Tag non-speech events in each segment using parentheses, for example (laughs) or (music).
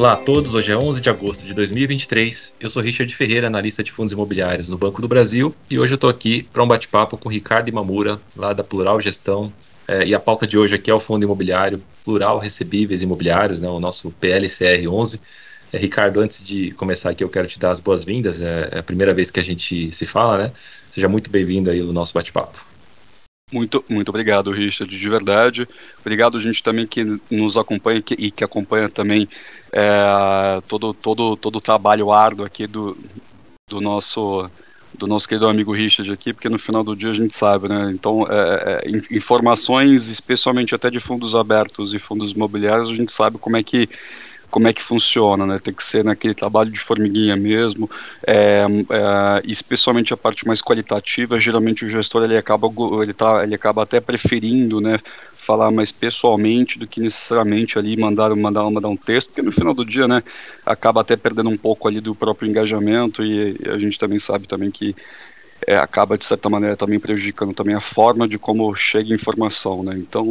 Olá a todos, hoje é 11 de agosto de 2023. Eu sou Richard Ferreira, analista de fundos imobiliários no Banco do Brasil, e hoje eu estou aqui para um bate-papo com o Ricardo Imamura, lá da Plural Gestão. É, e a pauta de hoje aqui é o fundo imobiliário Plural Recebíveis Imobiliários, né, o nosso PLCR 11. É, Ricardo, antes de começar aqui, eu quero te dar as boas-vindas. É, é a primeira vez que a gente se fala, né? Seja muito bem-vindo aí no nosso bate-papo. Muito, muito obrigado, Richard, de verdade. Obrigado, gente, também que nos acompanha que, e que acompanha também é, todo, todo, todo o trabalho árduo aqui do, do nosso do nosso querido amigo Richard aqui, porque no final do dia a gente sabe, né? Então, é, é, informações, especialmente até de fundos abertos e fundos imobiliários, a gente sabe como é que como é que funciona, né? Tem que ser naquele trabalho de formiguinha mesmo, é, é, especialmente a parte mais qualitativa. Geralmente o gestor ele acaba ele, tá, ele acaba até preferindo, né? falar mais pessoalmente do que necessariamente ali mandar, mandar, mandar um texto, porque no final do dia, né, acaba até perdendo um pouco ali do próprio engajamento e, e a gente também sabe também que é, acaba de certa maneira também prejudicando também a forma de como chega a informação, né? Então,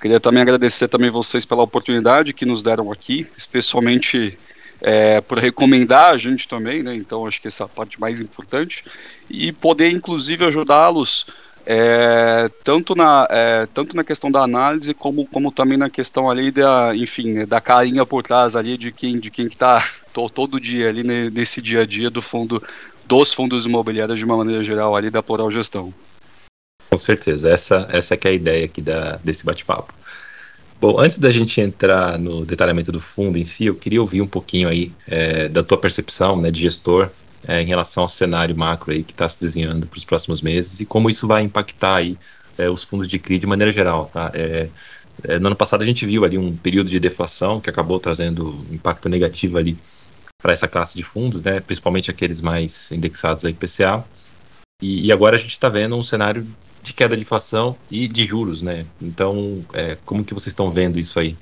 queria também agradecer também vocês pela oportunidade que nos deram aqui, especialmente é, por recomendar a gente também, né? Então, acho que essa é a parte mais importante e poder inclusive ajudá-los é, tanto, na, é, tanto na questão da análise como, como também na questão ali da, enfim, da carinha por trás ali de quem de quem está todo dia ali nesse dia a dia do fundo dos fundos imobiliários de uma maneira geral ali da Plural Gestão. Com certeza, essa, essa é a ideia aqui da, desse bate-papo. Bom, antes da gente entrar no detalhamento do fundo em si, eu queria ouvir um pouquinho aí é, da tua percepção né, de gestor é, em relação ao cenário macro aí que está se desenhando para os próximos meses e como isso vai impactar aí é, os fundos de CRI de maneira geral. Tá? É, é, no ano passado a gente viu ali um período de deflação que acabou trazendo impacto negativo ali para essa classe de fundos, né, principalmente aqueles mais indexados a IPCA. E, e agora a gente está vendo um cenário de queda de inflação e de juros, né? Então, é, como que vocês estão vendo isso aí?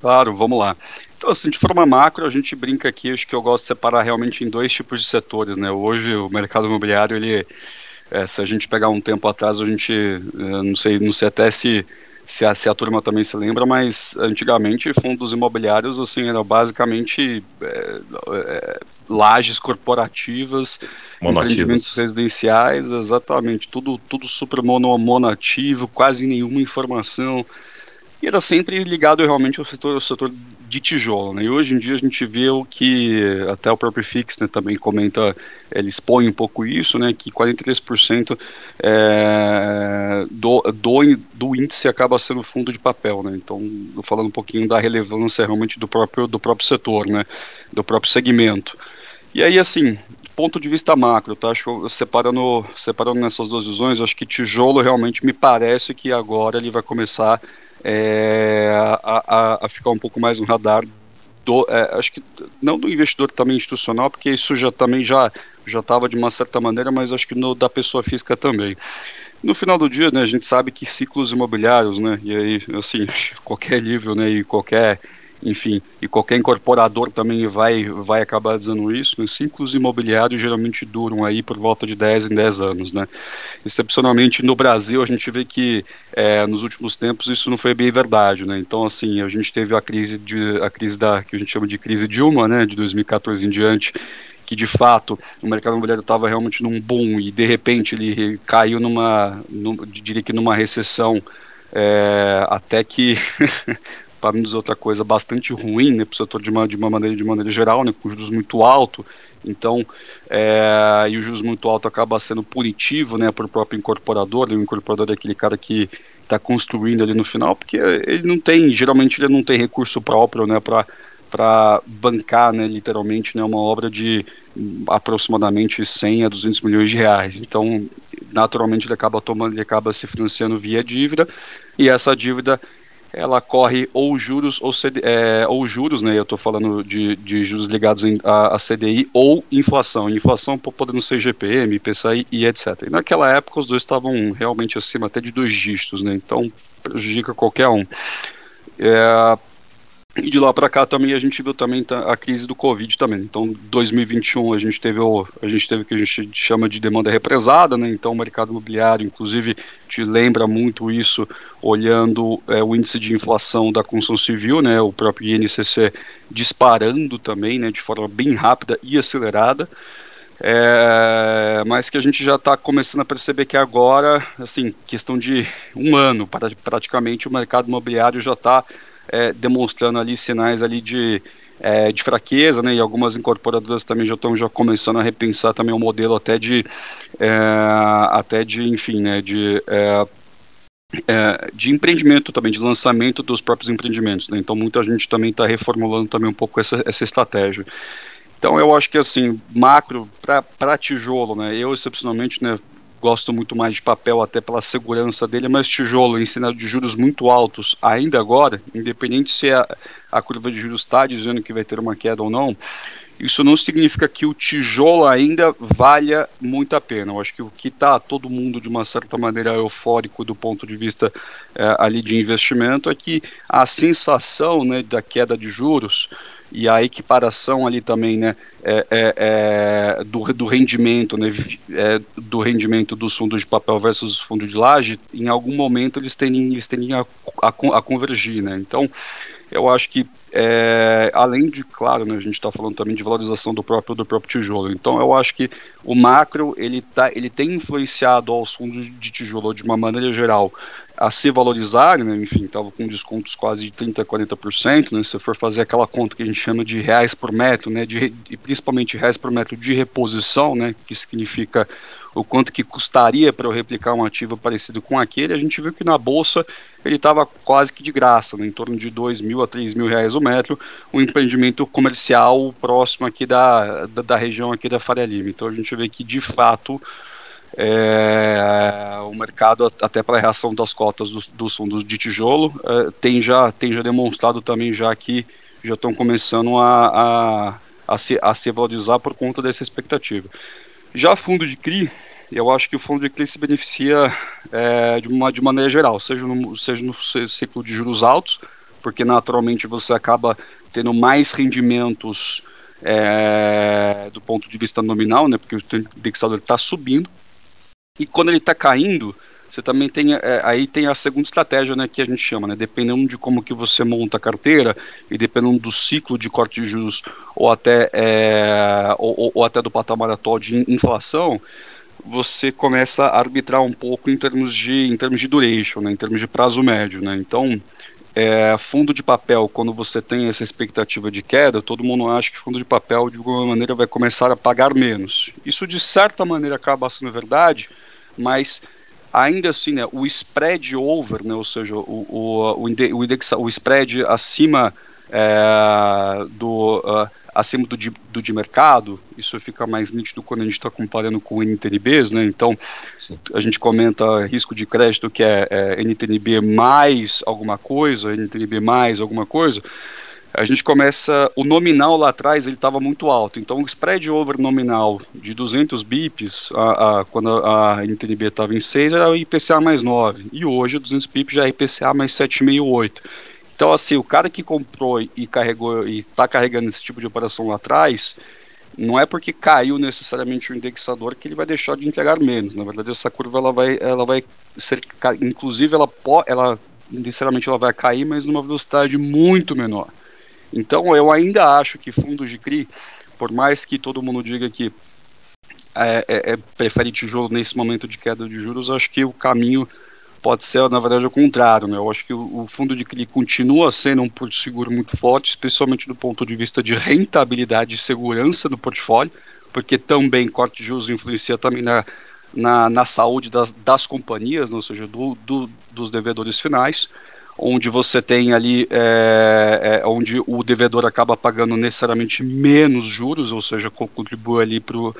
Claro, vamos lá. Então, assim, de forma macro, a gente brinca aqui, acho que eu gosto de separar realmente em dois tipos de setores, né? Hoje, o mercado imobiliário, ele, é, se a gente pegar um tempo atrás, a gente, é, não sei, não sei até se se a, se a turma também se lembra, mas antigamente fundos imobiliários assim eram basicamente é, é, lajes corporativas, empreendimentos residenciais, exatamente, tudo, tudo super mono, monativo, quase nenhuma informação e era sempre ligado realmente ao setor, ao setor de tijolo. Né? E hoje em dia a gente vê o que até o próprio Fix né, também comenta, ele expõe um pouco isso, né, que 43% é, do, do, do índice acaba sendo fundo de papel. Né? Então, falando um pouquinho da relevância realmente do próprio, do próprio setor, né, do próprio segmento. E aí, assim, ponto de vista macro, tá? Acho que separando, separando nessas duas visões, acho que tijolo realmente me parece que agora ele vai começar é, a, a, a, ficar um pouco mais no radar do, é, acho que não do investidor também institucional, porque isso já também já já estava de uma certa maneira, mas acho que no, da pessoa física também. No final do dia, né, a gente sabe que ciclos imobiliários, né, e aí assim (laughs) qualquer nível, né, e qualquer enfim, e qualquer incorporador também vai, vai acabar dizendo isso, né? ciclos imobiliários geralmente duram aí por volta de 10 em 10 anos, né? Excepcionalmente no Brasil a gente vê que é, nos últimos tempos isso não foi bem verdade, né? Então assim, a gente teve a crise de a crise da que a gente chama de crise Dilma, né, de 2014 em diante, que de fato o mercado imobiliário estava realmente num boom e de repente ele caiu numa, num, diria que numa recessão é, até que (laughs) para não dizer outra coisa, bastante ruim né, para o setor de uma, de uma maneira de maneira geral, né, com juros muito alto. Então, é, e o juros muito alto acaba sendo punitivo né, para o próprio incorporador. Né, o incorporador é aquele cara que está construindo ali no final, porque ele não tem, geralmente ele não tem recurso próprio né, para para bancar, né, literalmente, né, uma obra de aproximadamente 100 a 200 milhões de reais. Então, naturalmente, ele acaba tomando, ele acaba se financiando via dívida, e essa dívida ela corre ou juros ou, CD, é, ou juros, né? Eu estou falando de, de juros ligados a, a, CDI ou inflação. Inflação podendo ser GPM, PCI e etc. E naquela época os dois estavam realmente acima até de dois dígitos, né? Então prejudica qualquer um. É, E de lá para cá também a gente viu também a crise do Covid também. Então, 2021 a gente teve o, a gente teve o que a gente chama de demanda represada, né? Então, o mercado imobiliário, inclusive, te lembra muito isso olhando é, o índice de inflação da construção civil, né? O próprio INCC disparando também, né? De forma bem rápida e acelerada. É, mas que a gente já está começando a perceber que agora, assim, questão de um ano, praticamente o mercado imobiliário já está é, demonstrando ali sinais ali de, é, de fraqueza, né, e algumas incorporadoras também já estão já começando a repensar também o modelo até de, é, até de, enfim, né, de é, é, de empreendimento também, de lançamento dos próprios empreendimentos. Né? Então muita gente também está reformulando também um pouco essa, essa estratégia. Então eu acho que assim, macro para tijolo, né? Eu excepcionalmente, né, gosto muito mais de papel até pela segurança dele, mas tijolo em cenário de juros muito altos ainda agora, independente se a, a curva de juros está dizendo que vai ter uma queda ou não, isso não significa que o tijolo ainda valha muito a pena. Eu acho que o que está todo mundo de uma certa maneira eufórico do ponto de vista é, ali de investimento é que a sensação né, da queda de juros e a equiparação ali também, né, é, é, é, do, do rendimento, né, é, do rendimento dos fundos de papel versus fundos de laje, em algum momento eles tendem, eles tendem a, a, a convergir, né, então eu acho que é, além de, claro, né, a gente está falando também de valorização do próprio do próprio tijolo. Então, eu acho que o macro ele tá, ele tem influenciado aos fundos de tijolo de uma maneira geral a se valorizar, né, enfim, estava com descontos quase de 30%, 40%, né, se for fazer aquela conta que a gente chama de reais por metro, né, de, de, principalmente reais por metro de reposição, né, que significa o quanto que custaria para eu replicar um ativo parecido com aquele, a gente viu que na bolsa ele estava quase que de graça, né, em torno de 2 mil a 3 mil reais o metro, um empreendimento comercial próximo aqui da, da, da região aqui da Faria Lima. Então a gente vê que de fato é, o mercado, até pela reação das cotas dos, dos fundos de tijolo, é, tem, já, tem já demonstrado também já que já estão começando a, a, a, se, a se valorizar por conta dessa expectativa. Já fundo de CRI, eu acho que o fundo de CRI se beneficia é, de, uma, de maneira geral, seja no, seja no ciclo de juros altos, porque naturalmente você acaba tendo mais rendimentos é, do ponto de vista nominal, né, porque o indexador está subindo, e quando ele está caindo, você também tem é, aí tem a segunda estratégia, né, que a gente chama, né, dependendo de como que você monta a carteira e dependendo do ciclo de corte de juros ou até é, ou, ou, até do patamar atual de inflação, você começa a arbitrar um pouco em termos de em termos de duration, né, em termos de prazo médio, né. Então, é, fundo de papel, quando você tem essa expectativa de queda, todo mundo acha que fundo de papel de alguma maneira vai começar a pagar menos. Isso de certa maneira acaba sendo verdade mas ainda assim, né, o spread over, né, ou seja, o, o, o, index, o spread acima é, do uh, acima do de, do de mercado, isso fica mais nítido quando a gente está comparando com NTNBs, né? Então Sim. a gente comenta risco de crédito que é, é NTNB mais alguma coisa, NTNB mais alguma coisa a gente começa, o nominal lá atrás ele estava muito alto, então o spread over nominal de 200 bips, a, a, quando a NTNB estava em 6, era o IPCA mais 9, e hoje 200 bips já é IPCA mais 7,68. Então assim, o cara que comprou e carregou e está carregando esse tipo de operação lá atrás, não é porque caiu necessariamente o indexador que ele vai deixar de entregar menos. Na verdade, essa curva ela vai, ela vai ser, inclusive ela ela necessariamente ela vai cair, mas numa velocidade muito menor. Então eu ainda acho que fundos de CRI, por mais que todo mundo diga que é, é, é, prefere tijolo nesse momento de queda de juros, acho que o caminho pode ser, na verdade, o contrário. Né? Eu acho que o, o, fundo de CRI continua sendo um porto seguro muito forte, especialmente do ponto de vista de rentabilidade e segurança do portfólio, porque também corte de juros influencia também na, na, na saúde das, das companhias, né? ou seja, do, do, dos devedores finais onde você tem ali, é, é, onde o devedor acaba pagando necessariamente menos juros, ou seja, contribui ali para o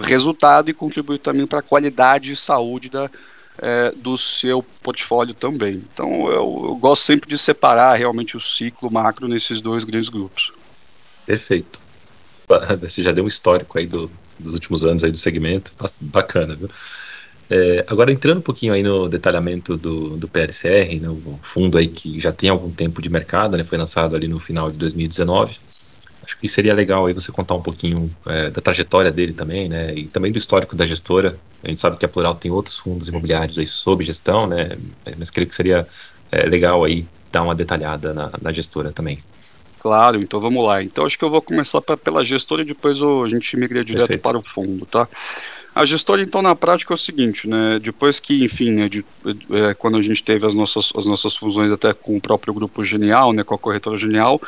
resultado e contribui também para a qualidade e saúde da, é, do seu portfólio também. Então eu, eu, gosto sempre de separar realmente o ciclo macro nesses dois grandes grupos. Perfeito. Você já deu um histórico aí do, dos últimos anos aí do segmento, bacana, viu? É, agora entrando um pouquinho aí no detalhamento do, do PLCR, no né, fundo aí que já tem algum tempo de mercado, né, foi lançado ali no final de 2019. Acho que seria legal aí você contar um pouquinho é, da trajetória dele também, né, e também do histórico da gestora. A gente sabe que a Plural tem outros fundos imobiliários aí sob gestão, né, mas creio que seria é, legal aí dar uma detalhada na, na gestora também. Claro, então vamos lá. Então acho que eu vou começar pra, pela gestora e depois a gente migra direto Perfeito. para o fundo, tá? A gestora, então, na prática é o seguinte, né? Depois que, enfim, né, de, é, quando a gente teve as nossas, as nossas fusões até com o próprio grupo Genial, né, com a corretora Genial,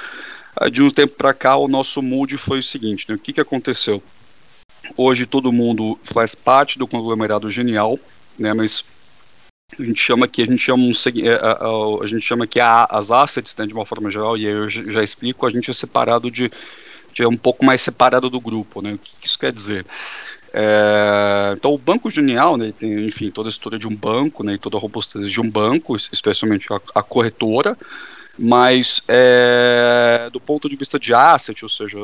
de um tempo para cá o nosso mood foi o seguinte, né? O que, que aconteceu? Hoje todo mundo faz parte do conglomerado Genial, né? Mas a gente chama que a gente chama um, a, a, a, a gente chama que a, as assets, né, de uma forma geral, e aí eu já explico, a gente é separado de, de é um pouco mais separado do grupo, né? O que, que isso quer dizer? É, então o Banco Genial, né, tem, enfim, toda a história de um banco, né, toda a robustez de um banco, especialmente a, a corretora, mas é, do ponto de vista de asset, ou seja,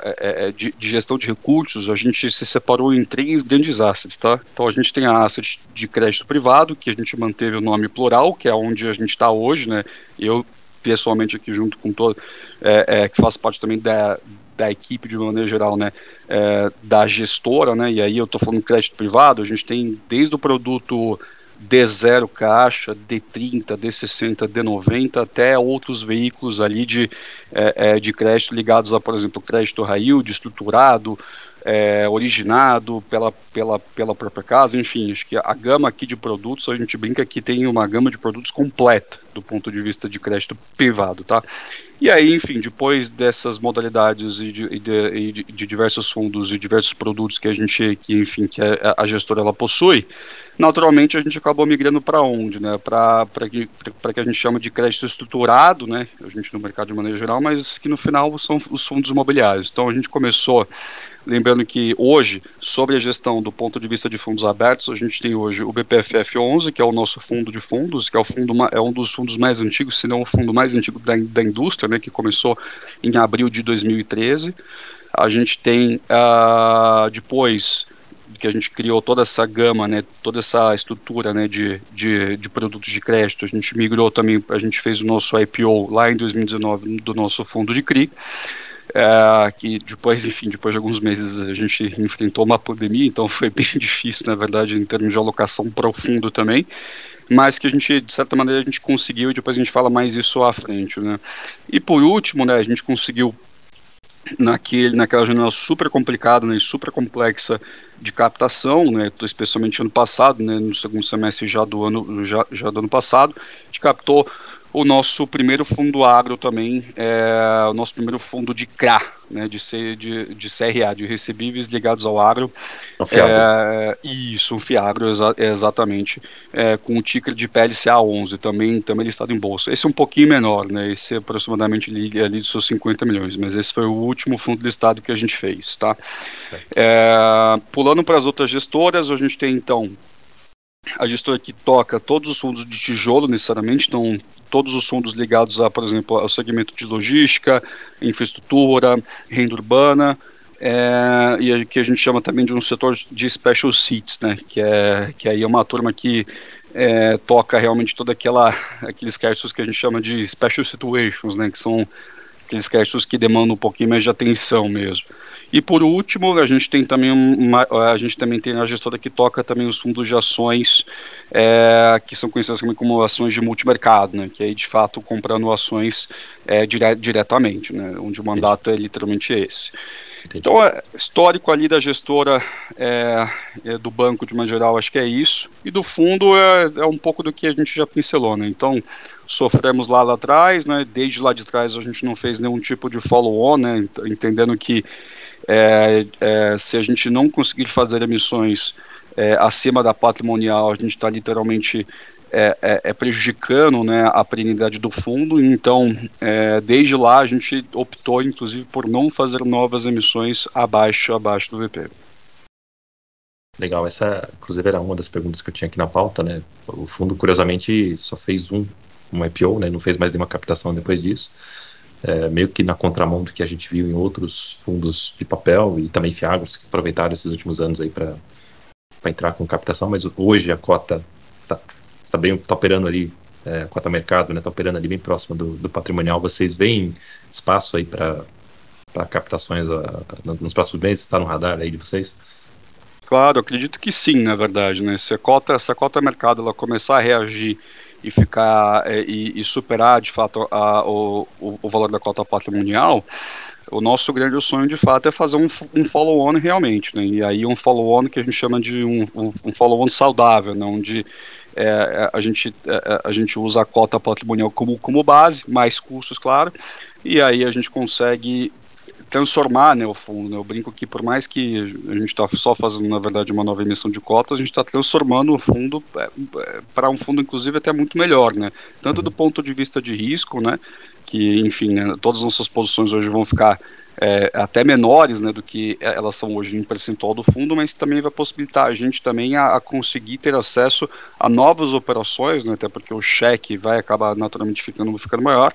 é, é, é, de, de, gestão de recursos, a gente se separou em três grandes assets, tá? Então a gente tem a asset de crédito privado, que a gente manteve o nome plural, que é onde a gente está hoje, né? Eu pessoalmente aqui junto com todo, é, que faço parte também da, da equipe de maneira geral, né, é, da gestora, né, e aí eu estou falando crédito privado, a gente tem desde o produto D0 caixa, D30, D60, D90, até outros veículos ali de, é, é, de crédito ligados a, por exemplo, crédito high yield, estruturado, é, originado pela, pela, pela própria casa, enfim, acho que a gama aqui de produtos, a gente brinca que tem uma gama de produtos completa do ponto de vista de crédito privado, tá? E aí, enfim, depois dessas modalidades e de, de, de, de diversos fundos e diversos produtos que a gente, que, enfim, que a, a gestora ela possui, naturalmente a gente acabou migrando para onde, né? Para que, que a gente chama de crédito estruturado, né? A gente no mercado de maneira geral, mas que no final são os fundos imobiliários. Então a gente começou Lembrando que hoje, sobre a gestão do ponto de vista de fundos abertos, a gente tem hoje o BPFF 11, que é o nosso fundo de fundos, que é, o fundo, é um dos fundos mais antigos, se não o fundo mais antigo da, da indústria, né, que começou em abril de 2013. A gente tem uh, depois que a gente criou toda essa gama, né, toda essa estrutura né, de, de, de, produtos de crédito, a gente migrou também, a gente fez o nosso IPO lá em 2019 do nosso fundo de CRI, é, que depois, (laughs) enfim, depois de alguns meses a gente enfrentou uma pandemia, então foi (laughs) bem difícil, na verdade, em termos de alocação profundo também, mas que a gente, de certa maneira, a gente conseguiu e depois a gente fala mais isso à frente, né. E por último, né, a gente conseguiu naquele, naquela janela super complicada né, e super complexa de captação, né, especialmente ano passado, né, no segundo semestre já do ano, já, já do ano passado, a gente captou o nosso primeiro fundo agro também, é o nosso primeiro fundo de CRA, né, de, C, de, de CRA, de recebíveis ligados ao agro. Um fiagro. É, isso, um fiagro, exa exatamente, é, com o ticker de PLCA 11, também, também listado em bolsa. Esse é um pouquinho menor, né, esse é aproximadamente ali, ali dos seus 50 milhões, mas esse foi o último fundo listado que a gente fez. Tá? É, pulando para as outras gestoras, a gente tem então a gestora que toca todos os fundos de tijolo necessariamente, então todos os fundos ligados a, por exemplo, ao segmento de logística, infraestrutura, renda urbana, é, e que a gente chama também de um setor de special seats, né, que é que aí é uma turma que é, toca realmente toda aquela (laughs) aqueles créditos que a gente chama de special situations, né, que são aqueles créditos que demandam um pouquinho mais de atenção mesmo. E por último, a gente tem também uma, a gente também tem a gestora que toca também os fundos de ações é, que são conhecidas também como ações de multimercado, né? Que aí de fato comprando ações é, dire, diretamente, né? Onde o mandato Entendi. é literalmente esse. Entendi. Então, é, histórico ali da gestora é, é, do banco, de uma geral, acho que é isso. E do fundo é, é um pouco do que a gente já pincelou, né? Então, sofremos lá, lá atrás, né? Desde lá de trás a gente não fez nenhum tipo de follow-on, né? Entendendo que é, é, se a gente não conseguir fazer emissões é, acima da patrimonial, a gente está literalmente é, é, é, prejudicando né, a perenidade do fundo. Então, é, desde lá, a gente optou, inclusive, por não fazer novas emissões abaixo, abaixo do VP. Legal, essa, inclusive, era uma das perguntas que eu tinha aqui na pauta. Né? O fundo, curiosamente, só fez um, um IPO, né? não fez mais nenhuma captação depois disso é, meio que na contramão do que a gente viu em outros fundos de papel e também fiagros que aproveitaram esses últimos anos aí para entrar com captação, mas hoje a cota está tá bem tá operando ali, é, a cota mercado está né, operando ali bem próxima do, do patrimonial. Vocês veem espaço aí para captações a, nos próximos meses? Está no radar aí de vocês? Claro, acredito que sim, na verdade. Né? Se a cota, se a cota mercado ela começar a reagir e ficar é, e, e, superar de fato a, o, o, valor da cota patrimonial, o nosso grande sonho de fato é fazer um, um follow-on realmente, né? E aí um follow-on que a gente chama de um, um, um follow-on saudável, né? onde é, é a, gente, é, a gente usa a cota patrimonial como, como base, mais custos, claro, e aí a gente consegue transformar né, o fundo. Né? Eu brinco que por mais que a gente está só fazendo, na verdade, uma nova emissão de cotas, a gente está transformando o fundo é, é, para um fundo, inclusive, até muito melhor, né? Tanto do ponto de vista de risco, né? Que, enfim, né, todas as nossas posições hoje vão ficar é, até menores né, do que elas são hoje em percentual do fundo, mas também vai possibilitar a gente também a, a conseguir ter acesso a novas operações, né, até porque o cheque vai acabar naturalmente ficando, ficando maior,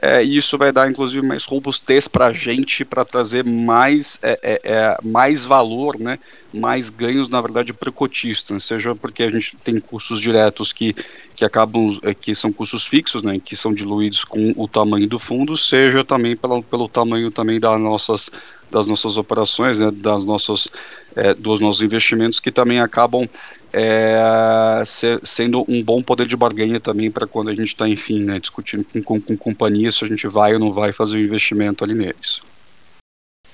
é, e isso vai dar, inclusive, mais robustez para a gente, para trazer mais, é, é, é, mais valor, né, mais ganhos, na verdade, para o cotista, né, seja porque a gente tem custos diretos que, que acabam, é, que são custos fixos, né, que são diluídos com o tamanho do fundo, seja também pelo, pelo tamanho também das nossas, das nossas operações, né, das nossas, é, dos nossos investimentos, que também acabam é, ser, sendo um bom poder de barganha também para quando a gente está, enfim, né, discutindo com, com, com companhias se a gente vai ou não vai fazer o um investimento ali neles.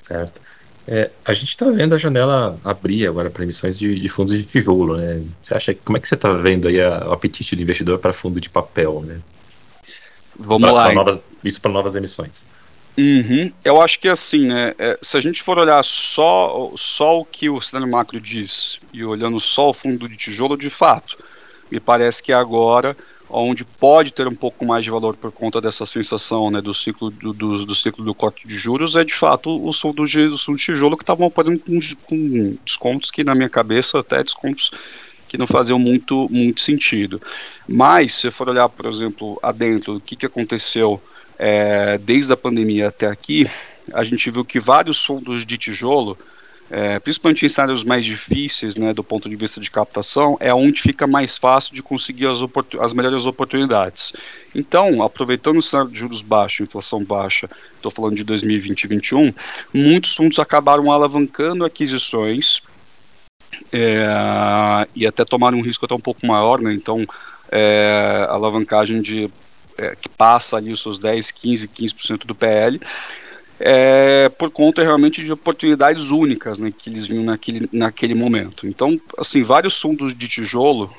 Certo. É, a gente está vendo a janela abrir agora para emissões de, de, fundos de tijolo, né? Você acha como é que você está vendo aí a, o apetite do investidor para fundo de papel, né? Vamos pra, lá. Pra novas, isso para novas emissões. Uhum. Eu acho que assim, né? É, se a gente for olhar só, só o que o cenário macro diz e olhando só o fundo de tijolo, de fato, me parece que agora, onde pode ter um pouco mais de valor por conta dessa sensação né, do ciclo do, do, do ciclo do corte de juros, é de fato o fundo de, de tijolo que estavam operando com, com descontos que, na minha cabeça, até descontos que não faziam muito, muito sentido. Mas, se for olhar, por exemplo, adentro, o que, que aconteceu é, desde a pandemia até aqui, a gente viu que vários fundos de tijolo, é, principalmente em cenários mais difíceis, né, do ponto de vista de captação, é onde fica mais fácil de conseguir as, as melhores oportunidades. Então, aproveitando o cenário de juros baixos, inflação baixa, estou falando de 2020 e 2021, muitos fundos acabaram alavancando aquisições é, e até tomaram um risco até um pouco maior, né, então é, alavancagem de é, que passa ali os seus 10, 15, 15% do PL, é, por conta realmente de oportunidades únicas né, que eles vinham naquele, naquele momento. Então, assim, vários fundos de tijolo,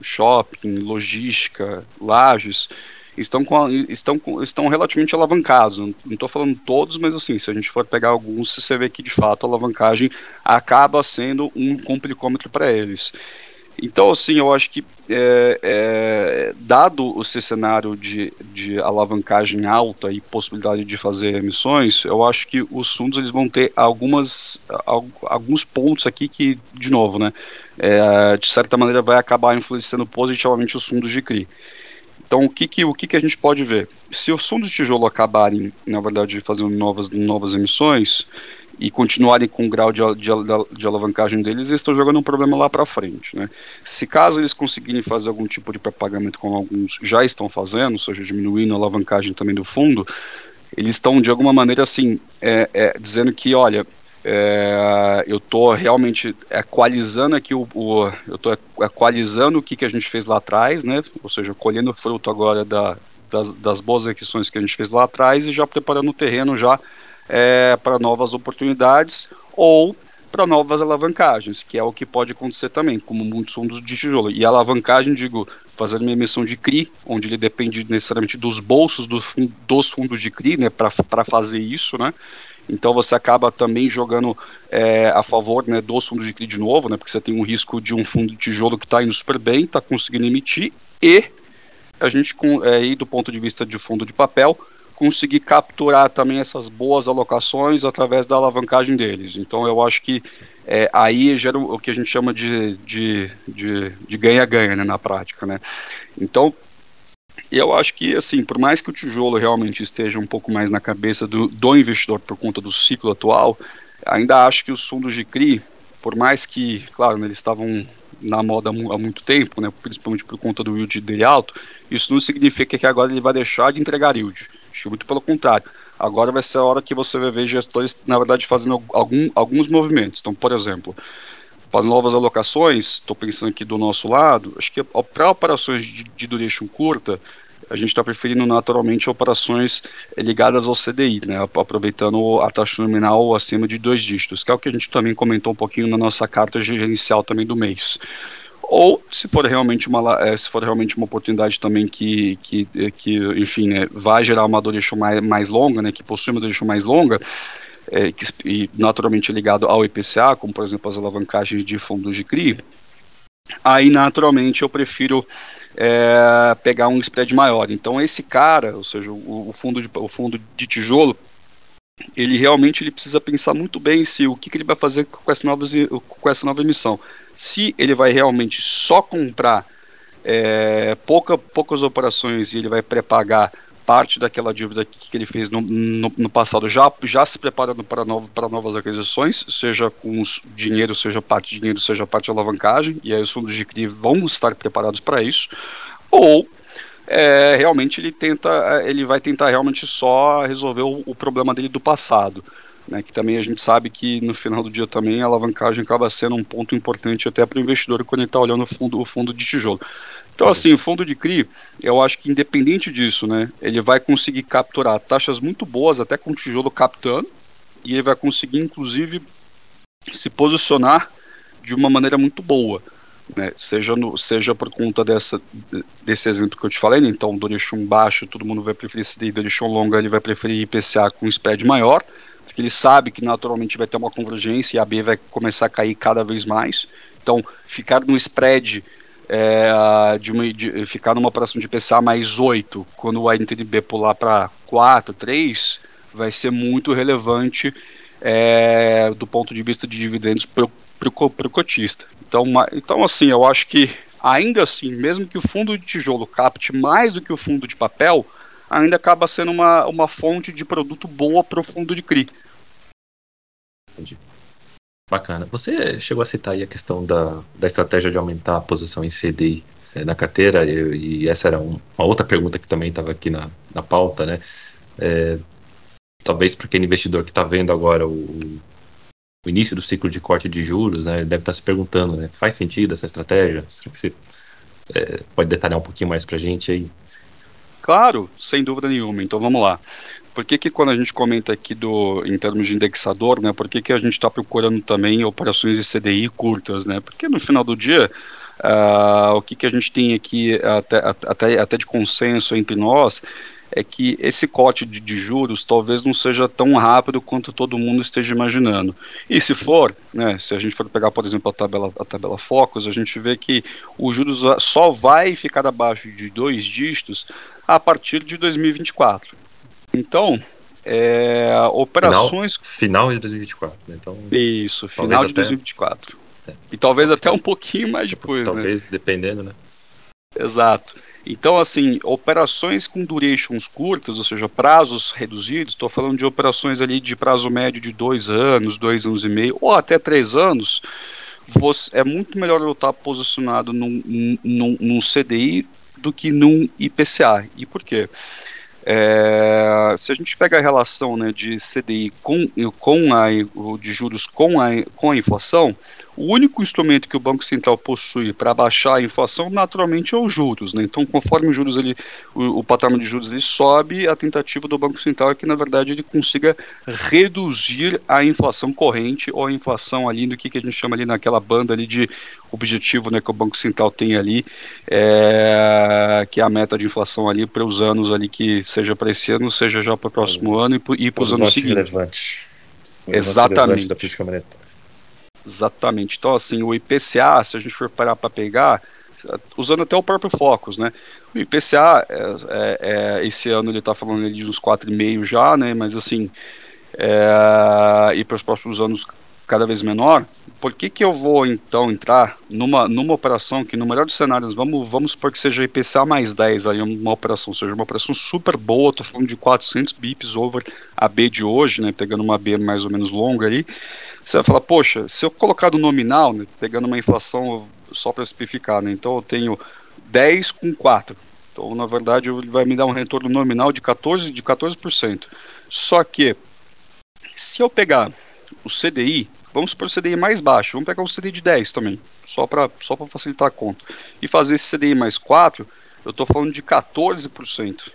shopping, logística, lajes, estão, com, estão, estão relativamente alavancados. Não estou falando todos, mas assim, se a gente for pegar alguns, você vê que de fato a alavancagem acaba sendo um complicômetro para eles. Então, assim, eu acho que, é, é, dado esse cenário de, de alavancagem alta e possibilidade de fazer emissões, eu acho que os fundos eles vão ter algumas, alguns pontos aqui que, de novo, né, é, de certa maneira vai acabar influenciando positivamente os fundos de CRI. Então, o que, que, o que, que a gente pode ver? Se os fundos de tijolo acabarem, na verdade, fazendo novas, novas emissões, e continuarem com o grau de, de, de alavancagem deles, eles estão jogando um problema lá para frente. Né? Se caso eles conseguirem fazer algum tipo de pré-pagamento, como alguns já estão fazendo, ou seja, diminuindo a alavancagem também do fundo, eles estão de alguma maneira assim é, é, dizendo que, olha, é, eu estou realmente equalizando aqui o, o eu estou equalizando o que, que a gente fez lá atrás, né? Ou seja, colhendo fruto agora da, das, das boas aquisições que a gente fez lá atrás e já preparando o terreno já é, para novas oportunidades ou para novas alavancagens, que é o que pode acontecer também, como muitos fundos de tijolo. E alavancagem, digo, fazendo uma emissão de CRI, onde ele depende necessariamente dos bolsos do, dos fundos de CRI, né, para fazer isso, né? Então você acaba também jogando é, a favor né, dos fundos de CRI de novo, né, porque você tem um risco de um fundo de tijolo que está indo super bem, está conseguindo emitir, e a gente, com, é, do ponto de vista de fundo de papel, conseguir capturar também essas boas alocações através da alavancagem deles. Então eu acho que é, aí gera o que a gente chama de ganha-ganha né, na prática. Né? Então eu acho que assim, por mais que o tijolo realmente esteja um pouco mais na cabeça do, do investidor por conta do ciclo atual, ainda acho que os fundos de CRI por mais que, claro, né, eles estavam na moda há muito tempo, né, principalmente por conta do yield dele alto, isso não significa que agora ele vai deixar de entregar yield. Acho muito pelo contrário. Agora vai ser a hora que você vai ver gestores, na verdade, fazendo algum, alguns movimentos. Então, por exemplo, para as novas alocações, estou pensando aqui do nosso lado, acho que para operações de, de duration curta, a gente está preferindo naturalmente operações ligadas ao CDI, né, aproveitando a taxa nominal acima de dois dígitos, que é o que a gente também comentou um pouquinho na nossa carta gerencial também do mês. Ou se for realmente uma, é, se for realmente uma oportunidade também que, que, que enfim, né, vai gerar uma duration mais, mais longa, né, que possui uma duration mais longa, é, que, e naturalmente ligado ao IPCA, como por exemplo as alavancagens de fundos de CRI, aí naturalmente eu prefiro é, pegar um spread maior. Então esse cara, ou seja, o, o, fundo, de, o fundo de tijolo, ele realmente ele precisa pensar muito bem se o que, que ele vai fazer com essa, nova, com essa nova emissão. Se ele vai realmente só comprar é, pouca, poucas operações e ele vai pré-pagar parte daquela dívida que ele fez no, no, no, passado, já, já se preparando para, novo, para novas aquisições, seja com dinheiro, seja parte de dinheiro, seja parte de alavancagem, e aí os fundos de CRI vão estar preparados para isso, ou é, realmente ele tenta, ele vai tentar realmente só resolver o, o problema dele do passado. Né, que também a gente sabe que no final do dia também a alavancagem acaba sendo um ponto importante até para o investidor quando ele está olhando o fundo, o fundo de tijolo. Então, assim, o fundo de CRI, eu acho que independente disso, né, ele vai conseguir capturar taxas muito boas, até com o tijolo captando, e ele vai conseguir, inclusive, se posicionar de uma maneira muito boa. Né, seja, no, seja por conta dessa, desse exemplo que eu te falei, né, então duration baixo, todo mundo vai preferir CDI, duration longa, ele vai preferir IPCA com spread maior, porque ele sabe que naturalmente vai ter uma convergência e a B vai começar a cair cada vez mais. Então, ficar no spread é, de, uma, de, ficar numa operação de PCA mais 8, quando o NTNB pular para 4, 3, vai ser muito relevante é, do ponto de vista de dividendos para o cotista. Então, uma, então, assim, eu acho que ainda assim, mesmo que o fundo de tijolo capte mais do que o fundo de papel, ainda acaba sendo uma, uma fonte de produto boa para o fundo de CRI. Entendi. Bacana. Você chegou a citar aí a questão da, da estratégia de aumentar a posição em CDI é, na carteira, e, e, essa era um, uma outra pergunta que também estava aqui na, na pauta, né? É, talvez para aquele investidor que está vendo agora o, o, início do ciclo de corte de juros, né? Ele deve estar tá se perguntando, né? Faz sentido essa estratégia? Será que você é, pode detalhar um pouquinho mais para a gente aí? Claro, sem dúvida nenhuma. Então vamos lá por que, que quando a gente comenta aqui do, em termos de indexador, né, por que, que a gente está procurando também operações de CDI curtas, né? Porque no final do dia, uh, o que, que a gente tem aqui até, até, até de consenso entre nós é que esse corte de, de, juros talvez não seja tão rápido quanto todo mundo esteja imaginando. E se for, né, se a gente for pegar, por exemplo, a tabela, a tabela Focus, a gente vê que o juros só vai ficar abaixo de dois dígitos a partir de 2024. Então, é, operações. Final, final, de 2024, né? Então, Isso, final de até... 2024. É. E talvez até um pouquinho mais depois, talvez, né? dependendo, né? Exato. Então, assim, operações com durations curtas, ou seja, prazos reduzidos, estou falando de operações ali de prazo médio de dois anos, dois anos e meio, ou até três anos, você, é muito melhor eu estar posicionado num, num, num CDI do que num IPCA. E por quê? É, se a gente pega a relação né, de CDI com, com a, de juros com a, com a inflação, o único instrumento que o Banco Central possui para baixar a inflação, naturalmente, é os juros. Né? Então, conforme os juros ele, o, o, patamar de juros ele sobe, a tentativa do Banco Central é que, na verdade, ele consiga reduzir a inflação corrente ou a inflação ali do que, que a gente chama ali naquela banda ali de objetivo né, que o Banco Central tem ali, é, que é a meta de inflação ali para os anos ali que seja para esse ano, seja já para o próximo ano e, para os anos seguintes. Relevante. Exatamente. Relevante da política monetária. Exatamente. Então, assim, o IPCA, se a gente for parar para pegar, usando até o próprio Focus, né? O IPCA, é, é, é, esse ano ele está falando de uns 4,5 já, né? Mas, assim, é, e para os próximos anos cada vez menor, por que, que eu vou então entrar numa, numa operação que no melhor dos cenários, vamos, vamos supor que seja IPCA mais 10 aí, uma operação, seja uma operação super boa, estou falando de 400 bips over a B de hoje, né, pegando uma B mais ou menos longa ali, você vai falar, poxa, se eu colocar no nominal, né, pegando uma inflação só para simplificar, né, então eu tenho 10 com 4. Então, na verdade, ele vai me dar um retorno nominal de 14%. De 14%. Só que, se eu pegar o CDI, vamos para o CDI mais baixo, vamos pegar o CDI de 10 também, só para só facilitar a conta, e fazer esse CDI mais 4, eu estou falando de 14%.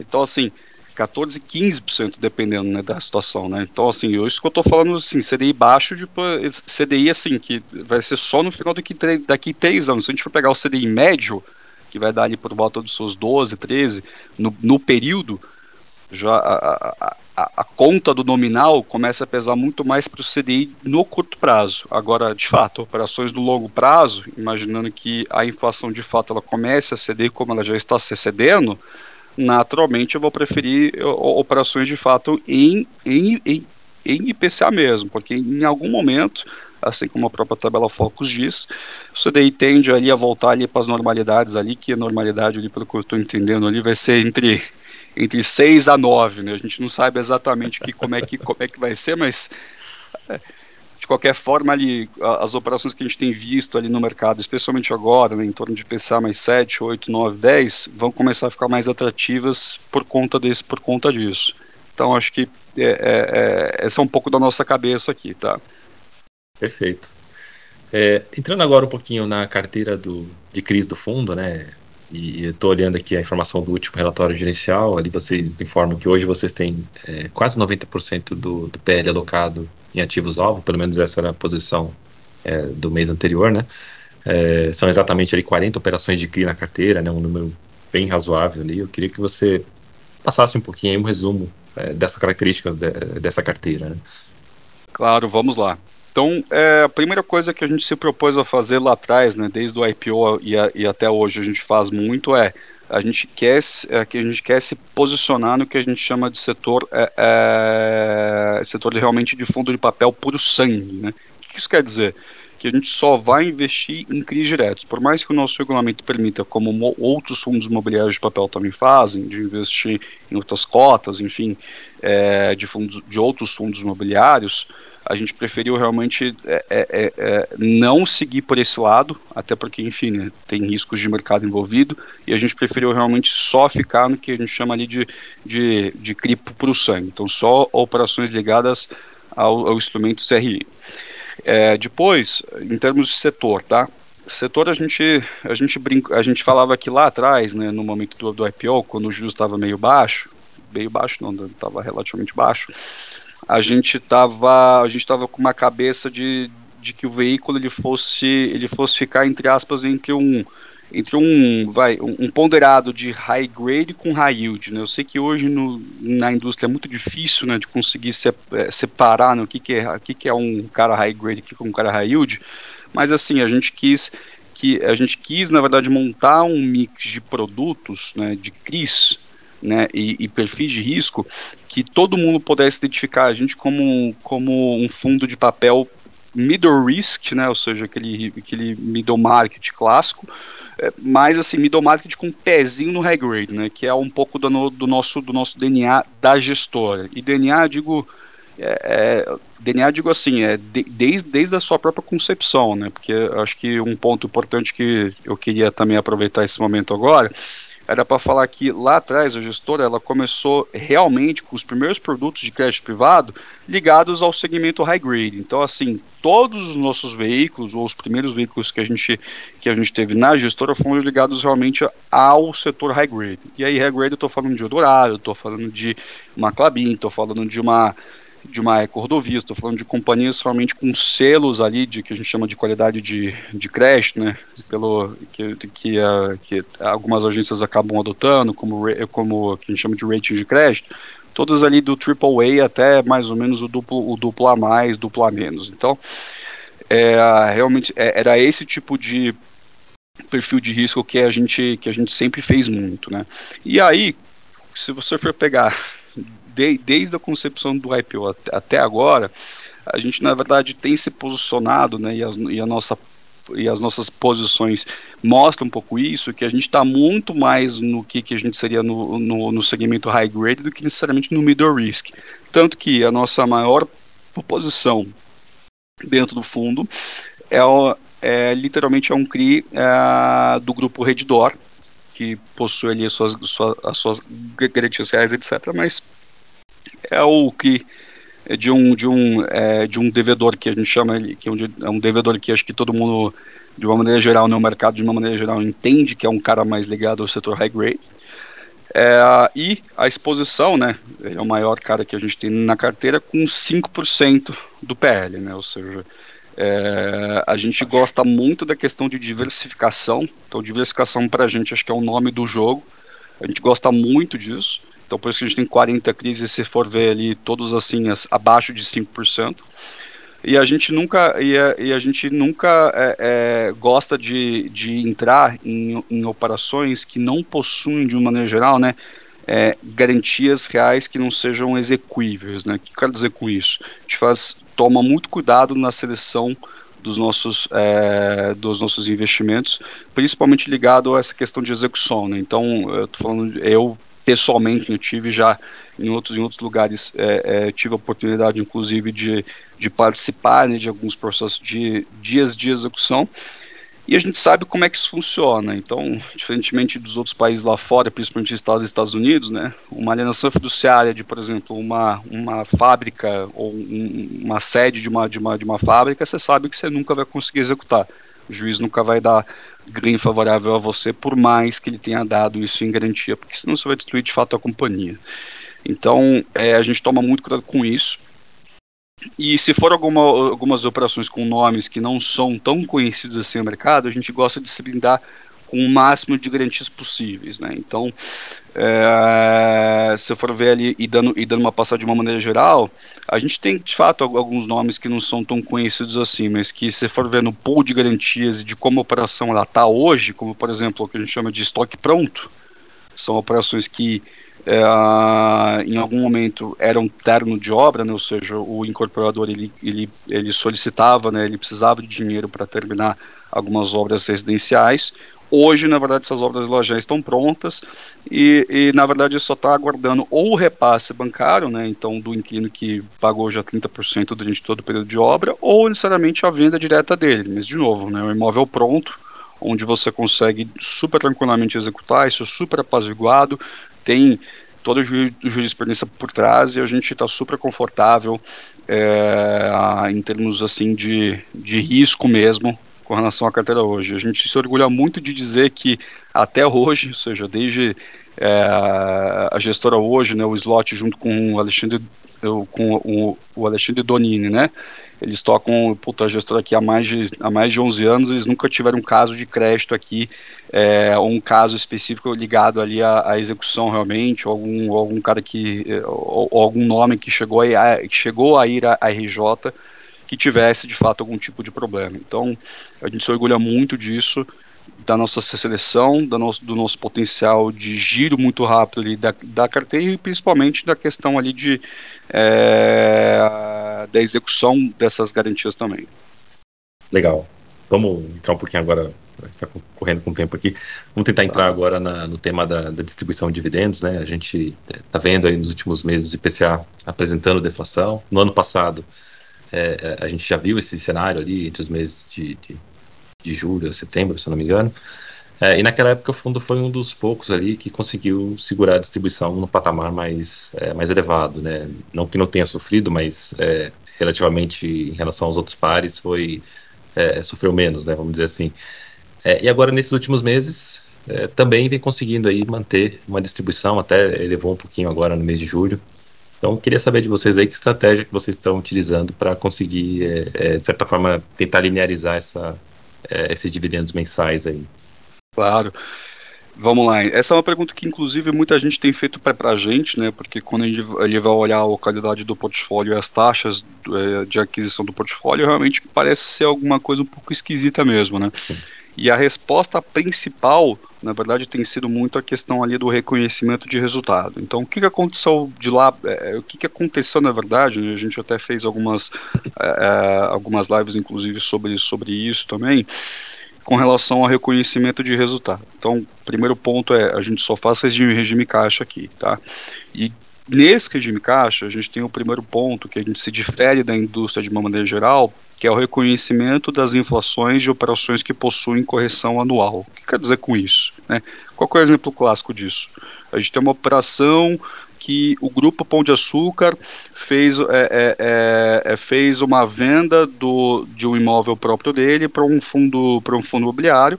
Então, assim, 14, 15%, dependendo né, da situação, né? Então, assim, isso que eu estou falando, assim, CDI baixo, de CDI, assim, que vai ser só no final daqui, daqui três anos. Se a gente for pegar o CDI médio, que vai dar ali por volta dos seus 12, 13, no, no período, já a, a, a, a, conta do nominal começa a pesar muito mais para o CDI no curto prazo. Agora, de fato, operações do longo prazo, imaginando que a inflação de fato ela comece a ceder como ela já está se cedendo, naturalmente eu vou preferir operações de fato em, em, em, em IPCA mesmo, porque em algum momento, assim como a própria tabela Focus diz, o CDI tende ali a voltar ali para as normalidades ali, que a normalidade ali, pelo que eu estou entendendo ali, vai ser entre entre 6 a 9, né? A gente não sabe exatamente que, como, é que, como é que vai ser, mas é, qualquer forma, ali, as operações que a gente tem visto ali no mercado, especialmente agora, né, em torno de PCA mais 7, 8, 9, 10, vão começar a ficar mais atrativas por conta, desse, por conta disso. Então, acho que é, é, é, essa é um pouco da nossa cabeça aqui, tá? Perfeito. É, entrando agora um pouquinho na carteira do, de crise do fundo, né? E estou olhando aqui a informação do último relatório gerencial, ali vocês informam que hoje vocês têm é, quase 90% do, do PL alocado em ativos-alvo, pelo menos essa era a posição é, do mês anterior, né? É, são exatamente ali 40 operações de CRI na carteira, né? Um número bem razoável ali. Eu queria que você passasse um pouquinho aí um resumo é, dessas características de, dessa carteira, né? Claro, vamos lá. Então, é, a primeira coisa que a gente se propôs a fazer lá atrás, né, desde o IPO e, a, e até hoje a gente faz muito, é a gente quer, é, que a gente quer se posicionar no que a gente chama de setor, é, é, setor realmente de fundo de papel puro sangue. Né? O que isso quer dizer? Que a gente só vai investir em CRIs diretos. Por mais que o nosso regulamento permita, como outros fundos imobiliários de papel também fazem, de investir em outras cotas, enfim, é, de, fundos, de outros fundos imobiliários, a gente preferiu realmente é, é, é, é, não seguir por esse lado, até porque, enfim, né, tem riscos de mercado envolvido, e a gente preferiu realmente só ficar no que a gente chama ali de, de, de cripo para o sangue, então só operações ligadas ao, ao instrumento CRI. É, depois, em termos de setor, tá? Setor a gente a gente brinca, a gente falava aqui lá atrás, né, no momento do, do IPO, quando o juros estava meio baixo, meio baixo não, estava relativamente baixo a gente estava a gente estava com uma cabeça de, de que o veículo ele fosse ele fosse ficar entre aspas entre um entre um vai um, ponderado de high grade com high yield né? eu sei que hoje no, na indústria é muito difícil né, de conseguir se, é, separar né, o que, que é o que, que é um cara high grade o que é um cara high yield mas assim a gente quis que a gente quis na verdade montar um mix de produtos né, de CRIs né, e, e, perfis de risco que todo mundo pudesse identificar a gente como, como um fundo de papel middle risk, né, ou seja, aquele, aquele middle market clássico, é, mas assim, middle market com um pezinho no high grade, né, que é um pouco do, do, nosso, do nosso DNA da gestora. E DNA, digo, é, é, DNA, digo assim, é de, desde, desde a sua própria concepção, né, porque acho que um ponto importante que eu queria também aproveitar esse momento agora era para falar que lá atrás a gestora ela começou realmente com os primeiros produtos de crédito privado ligados ao segmento high grade. Então assim, todos os nossos veículos ou os primeiros veículos que a gente que a gente teve na gestora foram ligados realmente ao setor high grade. E aí high grade eu estou falando de Eldorado, estou falando de uma Clabin, estou falando de uma de uma ecordovia, estou falando de companhias realmente com selos ali de que a gente chama de qualidade de, de crédito, né, pelo que, que, uh, que algumas agências acabam adotando como como que a gente chama de rating de crédito, todas ali do AAA até mais ou menos o duplo o duplo a mais, duplo a menos. Então, é, realmente é, era esse tipo de perfil de risco que a gente que a gente sempre fez muito, né? E aí, se você for pegar de, desde a concepção do IPO até, agora, a gente na verdade tem se posicionado, né, e, as, e a nossa e as nossas posições mostram um pouco isso, que a gente está muito mais no que, que a gente seria no, no, no, segmento high grade do que necessariamente no middle risk. Tanto que a nossa maior posição dentro do fundo é, é literalmente é um CRI é, do grupo Reddor, que possui ali as suas, suas, as suas garantias reais, etc. Mas é o CRI de um de um é, de um devedor que a gente chama ele que é um devedor que acho que todo mundo de uma maneira geral no mercado de uma maneira geral entende que é um cara mais ligado ao setor high grade. É, e a exposição, né, é o maior cara que a gente tem na carteira com 5% do PL, né, ou seja, é, a gente gosta muito da questão de diversificação, então diversificação para a gente acho que é o nome do jogo, a gente gosta muito disso, então por isso que a gente tem 40 crises, se for ver ali, todos assim, as, abaixo de 5%, e a gente nunca e a, e a gente nunca é, é, gosta de, de entrar em, em, operações que não possuem de uma maneira geral né é, garantias reais que não sejam execuíveis né. O que quero dizer com isso? A gente faz toma muito cuidado na seleção dos nossos é, dos nossos investimentos principalmente ligado a essa questão de execução né. Então eu tô falando eu pessoalmente eu tive já em outros, em outros lugares é, é, tive a oportunidade, inclusive, de, de participar né, de alguns processos de dias de execução. E a gente sabe como é que isso funciona. Então, diferentemente dos outros países lá fora, principalmente Estados Estados Unidos, né, uma alienação fiduciária de, por exemplo, uma, uma fábrica ou um, uma sede de uma, de, uma, de uma fábrica, você sabe que você nunca vai conseguir executar. O juiz nunca vai dar ganho favorável a você, por mais que ele tenha dado isso em garantia, porque senão você vai destruir de fato a companhia. Então, é, a gente toma muito cuidado com isso. E se for alguma, algumas operações com nomes que não são tão conhecidos assim no mercado, a gente gosta de se blindar com o máximo de garantias possíveis, né? Então, é, se eu for ver ali e dando, e dando uma passada de uma maneira geral, a gente tem de fato alguns nomes que não são tão conhecidos assim, mas que se for ver no pool de garantias e de como a operação ela está hoje, como por exemplo o que a gente chama de estoque pronto, são operações que é, em algum momento era um terno de obra, né, ou seja, o incorporador ele, ele, ele solicitava, né, ele precisava de dinheiro para terminar algumas obras residenciais. Hoje, na verdade, essas obras lá já estão prontas e, e na verdade, só está aguardando ou o repasse bancário, né, então do inquilino que pagou já 30% durante todo o período de obra, ou necessariamente a venda direta dele. Mas, de novo, né, o imóvel pronto, onde você consegue super tranquilamente executar, isso é super apaziguado, tem toda a jurisprudência por trás e a gente está super confortável é, em termos assim de, de risco mesmo com relação à carteira hoje. A gente se orgulha muito de dizer que até hoje, ou seja, desde é, a gestora hoje, né, o slot junto com o Alexandre, com o, o Alexandre Donini, né, eles tocam, puta, a gestora aqui há mais, de, há mais de 11 anos, eles nunca tiveram um caso de crédito aqui, é, ou um caso específico ligado ali à, à execução realmente, ou algum, algum cara que, ou, ou, algum nome que chegou a, que chegou a ir à RJ que tivesse de fato algum tipo de problema. Então, a gente se orgulha muito disso, da nossa seleção, do nosso, do nosso potencial de giro muito rápido ali da, da carteira e principalmente da questão ali de é, da execução dessas garantias também. Legal. Vamos entrar um pouquinho agora, está correndo com o tempo aqui. Vamos tentar entrar agora na, no tema da, da, distribuição de dividendos, né? A gente está vendo aí nos últimos meses o IPCA apresentando deflação. No ano passado, é, é, a gente já viu esse cenário ali entre os meses de, de de julho a setembro, se eu não me engano. É, e naquela época o fundo foi um dos poucos ali que conseguiu segurar a distribuição no patamar mais, é, mais elevado, né? Não que não tenha sofrido, mas é, relativamente em relação aos outros pares foi é, sofreu menos, né? Vamos dizer assim. É, e agora nesses últimos meses também vem conseguindo aí manter uma distribuição, até elevou um pouquinho agora no mês de julho. Então, queria saber de vocês aí que estratégia que vocês estão utilizando para conseguir, de certa forma, tentar linearizar essa, é, esses dividendos mensais aí? Claro. Vamos lá. Essa é uma pergunta que, inclusive, muita gente tem feito para a gente, né? Porque quando ele vai olhar a qualidade do portfólio e as taxas é, de aquisição do portfólio, realmente parece ser alguma coisa um pouco esquisita mesmo, né? Sim. E a resposta principal, na verdade, tem sido muito a questão ali do reconhecimento de resultado. Então, o que, que aconteceu de lá? É, o que, que aconteceu, na verdade? Né, a gente até fez algumas, é, algumas lives, inclusive, sobre, sobre isso também, com relação ao reconhecimento de resultado. Então, primeiro ponto é, a gente só faz regime, caixa aqui, tá? E nesse regime caixa, a gente tem o primeiro ponto que a gente se difere da indústria de uma maneira geral, que é o reconhecimento das inflações de operações que possuem correção anual. O que quer dizer com isso? Né? Qual é o exemplo clássico disso? A gente tem uma operação que o grupo Pão de Açúcar fez, é, é, é, é fez uma venda do, de um imóvel próprio dele para um fundo para um fundo imobiliário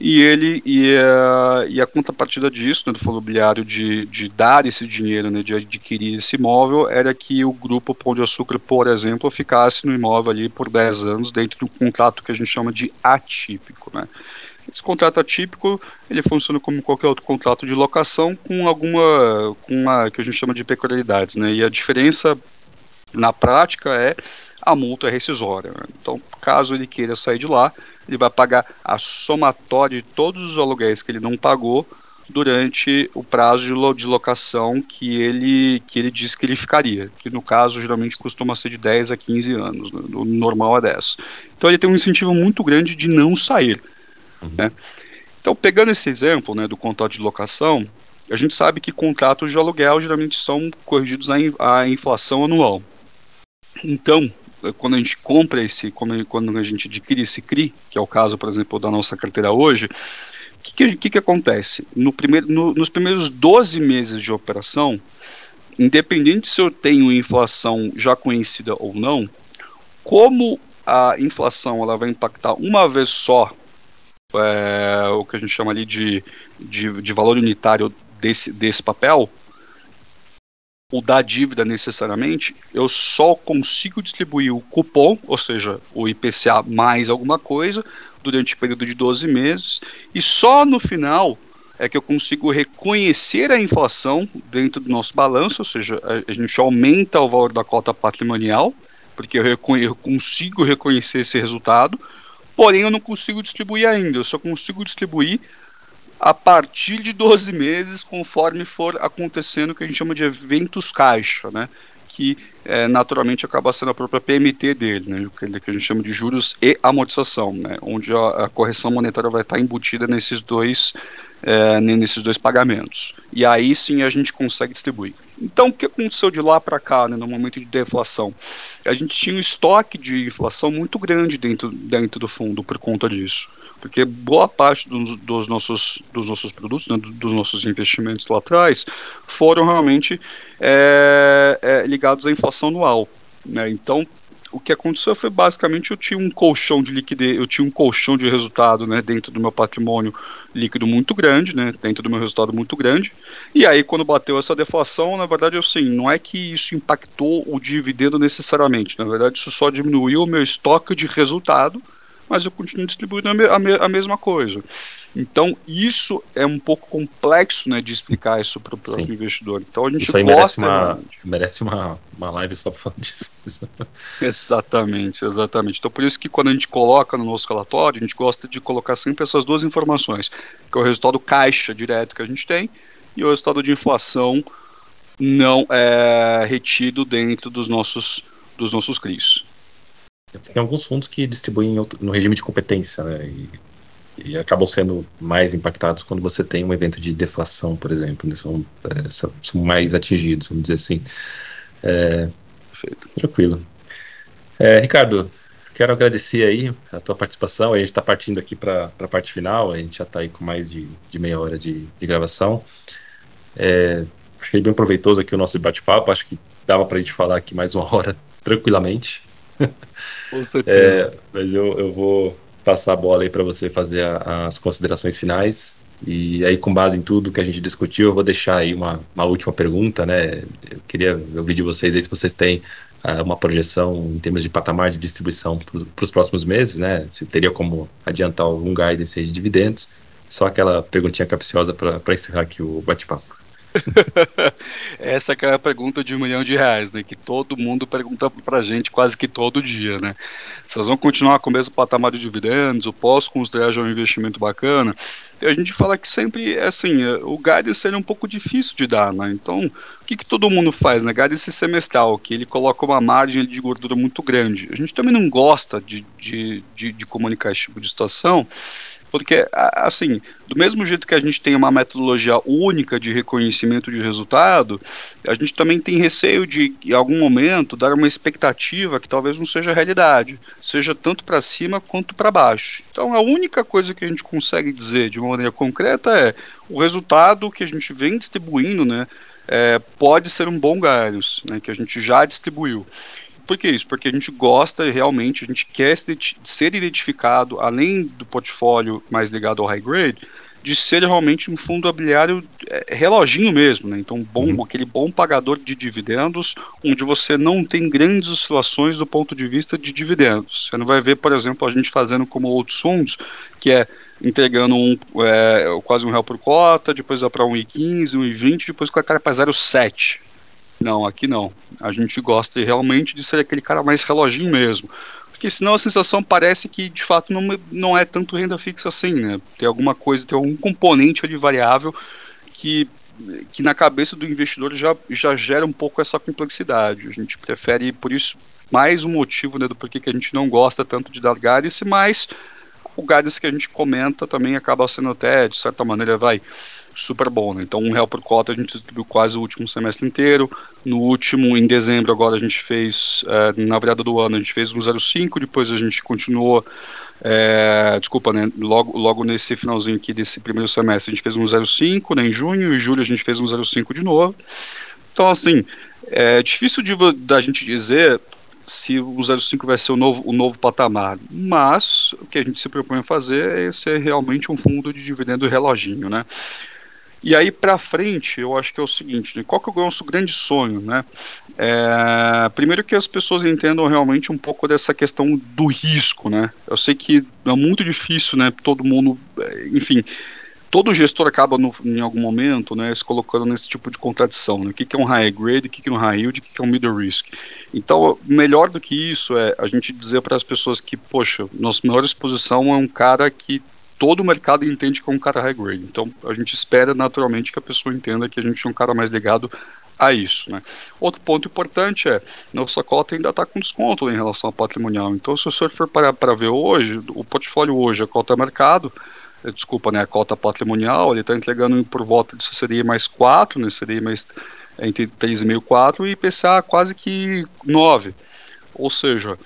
e ele e a, e a contrapartida disso, né, do fundo imobiliário de, de dar esse dinheiro, né, de adquirir esse imóvel, era que o grupo Pão de Açúcar, por exemplo, ficasse no imóvel ali por 10 anos dentro de um contrato que a gente chama de atípico, né. Esse contrato atípico, ele funciona como qualquer outro contrato de locação com alguma, com uma, que a gente chama de peculiaridades, né? E a diferença na prática é a multa é rescisória. Então, caso ele queira sair de lá, ele vai pagar a somatória de todos os aluguéis que ele não pagou durante o prazo de locação que ele, que ele disse que ele ficaria, que no caso geralmente costuma ser de 10 a 15 anos, né? normal é 10. Então ele tem um incentivo muito grande de não sair. Uhum. Né? Então, pegando esse exemplo né, do contrato de locação, a gente sabe que contratos de aluguel geralmente são corrigidos à, inflação anual. Então, quando a gente compra esse, quando a gente adquire esse CRI, que é o caso, por exemplo, da nossa carteira hoje, o que, que, que, acontece? No primeiro, no, nos primeiros 12 meses de operação, independente se eu tenho inflação já conhecida ou não, como a inflação ela vai impactar uma vez só é, o que a gente chama ali de, de, de valor unitário desse, desse papel, o da dívida necessariamente, eu só consigo distribuir o cupom, ou seja, o IPCA mais alguma coisa, durante o período de 12 meses, e só no final é que eu consigo reconhecer a inflação dentro do nosso balanço, ou seja, a, gente aumenta o valor da cota patrimonial, porque eu, eu consigo reconhecer esse resultado, porém eu não consigo distribuir ainda, eu só consigo distribuir a partir de 12 meses, conforme for acontecendo o que a gente chama de eventos caixa, né? que é, naturalmente acaba sendo a própria PMT dele, né, que a gente chama de juros e amortização, né, onde a, a correção monetária vai estar embutida nesses dois, é, nesses dois pagamentos. E aí sim a gente consegue distribuir. Então, o que aconteceu de lá para cá, né, no momento de deflação? A gente tinha um estoque de inflação muito grande dentro, dentro do fundo por conta disso porque boa parte dos, dos nossos, dos nossos produtos, né, dos nossos investimentos lá atrás, foram realmente é, é, ligados à inflação anual. Né? Então, o que aconteceu foi basicamente eu tinha um colchão de liquidez, eu tinha um colchão de resultado né, dentro do meu patrimônio líquido muito grande, né, dentro do meu resultado muito grande. E aí, quando bateu essa deflação, na verdade, assim, não é que isso impactou o dividendo necessariamente, na verdade, isso só diminuiu o meu estoque de resultado mas eu continuo distribuindo a, me, a, a mesma coisa. Então, isso é um pouco complexo né, de explicar isso para o próprio investidor. Então, a gente isso aí merece, uma, merece uma, uma live só para falar disso. (laughs) exatamente, exatamente. Então, por isso que quando a gente coloca no nosso relatório, a gente gosta de colocar sempre essas duas informações, que é o resultado caixa direto que a gente tem e o resultado de inflação não é retido dentro dos nossos, dos nossos CRIs. Tem alguns fundos que distribuem no regime de competência, né? E, e, acabam sendo mais impactados quando você tem um evento de deflação, por exemplo. Né? São, é, são, mais atingidos, vamos dizer assim. É, Perfeito. Tranquilo. É, Ricardo, quero agradecer aí a tua participação. A gente está partindo aqui para a parte final. A gente já está aí com mais de, de meia hora de, de gravação. É, achei bem proveitoso aqui o nosso bate-papo. Acho que dava para a gente falar aqui mais uma hora (laughs) tranquilamente é, mas eu, eu vou passar a bola aí para você fazer a, as considerações finais. E aí, com base em tudo que a gente discutiu, eu vou deixar aí uma, uma última pergunta, né? Eu queria ouvir de vocês aí se vocês têm uh, uma projeção em termos de patamar de distribuição para os próximos meses, né? Se teria como adiantar algum guidance aí de dividendos. Só aquela perguntinha capciosa para encerrar aqui o bate-papo. (laughs) Essa é a pergunta de um milhão de reais, né? Que todo mundo pergunta pra gente quase que todo dia, né? Vocês vão continuar com o mesmo patamar de dividendos, o pós-considerar já um investimento bacana? E a gente fala que sempre, assim, é, o guidance é um pouco difícil de dar, né? Então, o que, que todo mundo faz, né? Guidance semestral, que ele coloca uma margem de gordura muito grande. A gente também não gosta de, de, de, de comunicar esse tipo de situação, Porque, assim, do mesmo jeito que a gente tem uma metodologia única de reconhecimento de resultado, a gente também tem receio de, em algum momento, dar uma expectativa que talvez não seja realidade, seja tanto para cima quanto para baixo. Então, a única coisa que a gente consegue dizer de uma maneira concreta é o resultado que a gente vem distribuindo, né? É, pode ser um bom Gaius, né, que a gente já distribuiu. Por que isso? Porque a gente gosta realmente, a gente quer ser identificado, além do portfólio mais ligado ao high grade, de ser realmente um fundo imobiliário é, reloginho mesmo, né? Então, bom, uhum. aquele bom pagador de dividendos, onde você não tem grandes oscilações do ponto de vista de dividendos. Você não vai ver, por exemplo, a gente fazendo como outros fundos, que é entregando um, é, quase um real por cota, depois vai para 1,15, 1,20, depois com a cara para 0,7. Não, aqui não. A gente gosta realmente de ser aquele cara mais reloginho mesmo. Porque senão a sensação parece que de fato não, não é tanto renda fixa assim, né? Tem alguma coisa, tem algum componente ali variável que, que na cabeça do investidor já, já gera um pouco essa complexidade. A gente prefere, por isso, mais um motivo né, do porquê que a gente não gosta tanto de dar guidance, mas o guidance que a gente comenta também acaba sendo até, de certa maneira, vai super bom. Né? Então, um real por cota a gente distribuiu quase o último semestre inteiro. No último, em dezembro, agora a gente fez, é, na virada do ano, a gente fez um 0,5, depois a gente continuou, é, desculpa, né, logo, logo nesse finalzinho aqui desse primeiro semestre, a gente fez um 0,5 né, em junho, e julho a gente fez um 0,5 de novo. Então, assim, é difícil de, da gente dizer se o 05 vai ser o novo, o novo patamar. Mas o que a gente se propõe a fazer é ser realmente um fundo de dividendo reloginho, né? E aí para frente, eu acho que é o seguinte, né? qual que é o nosso grande sonho, né? É, primeiro que as pessoas entendam realmente um pouco dessa questão do risco, né? Eu sei que é muito difícil, né? Todo mundo, é, enfim, todo gestor acaba no, em algum momento, né, se colocando nesse tipo de contradição, né? O que, que é um high grade, o que, que é um high yield, o que, que é um middle risk. Então, melhor do que isso é a gente dizer para as pessoas que, poxa, nossa melhor exposição é um cara que todo o mercado entende que é um cara high grade. Então a gente espera naturalmente que a pessoa entenda que a gente é um cara mais ligado a isso. Né? Outro ponto importante é, nossa cota ainda está com desconto em relação ao patrimonial. Então se o senhor for para, para ver hoje, o portfólio hoje, a cota mercado, eh, desculpa, né, a cota patrimonial, ele está entregando por volta de CDI mais 4, né, CDI mais entre 3,5 e 4 e IPCA quase que 9. Ou seja,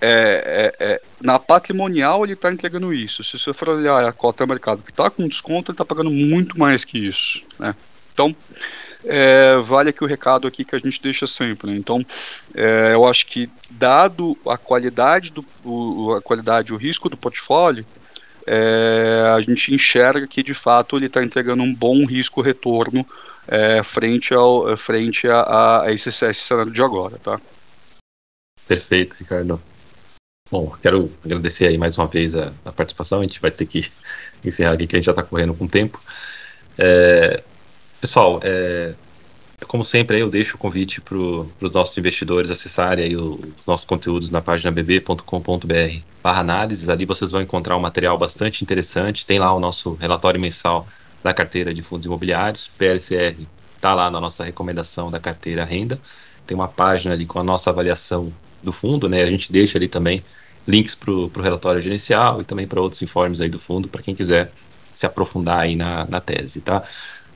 é, é, é, na patrimonial ele está entregando isso. Se você for olhar a cota mercado que está com desconto, ele está pagando muito mais que isso. Né? Então, é, vale aqui o recado aqui que a gente deixa sempre. Né? Então, é, eu acho que dado a qualidade do o, a qualidade, o risco do portfólio, é, a gente enxerga que de fato ele está entregando um bom risco retorno frente ao frente a, a esse cenário de agora, tá? Perfeito, Ricardo. Bom, quero agradecer aí mais uma vez a, a participação. A gente vai ter que (laughs) encerrar aqui, que a gente já está correndo com o tempo. É, pessoal, é, como sempre, eu deixo o convite para os nossos investidores acessarem aí os nossos conteúdos na página bb.com.br análises. Ali vocês vão encontrar um material bastante interessante. Tem lá o nosso relatório mensal da carteira de fundos imobiliários. PLCR está lá na nossa recomendação da carteira renda. Tem uma página ali com a nossa avaliação do fundo, né? A gente deixa ali também links para o relatório gerencial e também para outros informes aí do fundo, para quem quiser se aprofundar aí na, na tese, tá?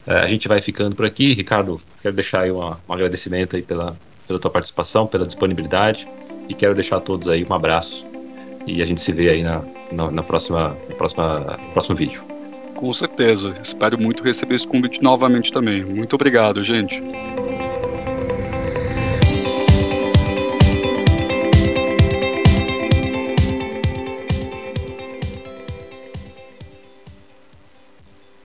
É, a gente vai ficando por aqui. Ricardo, quero deixar aí uma, um agradecimento aí pela, pela tua participação, pela disponibilidade e quero deixar a todos aí um abraço e a gente se vê aí na, na, na próxima, na próxima, no próximo vídeo. Com certeza. Espero muito receber esse convite novamente também. Muito obrigado, gente.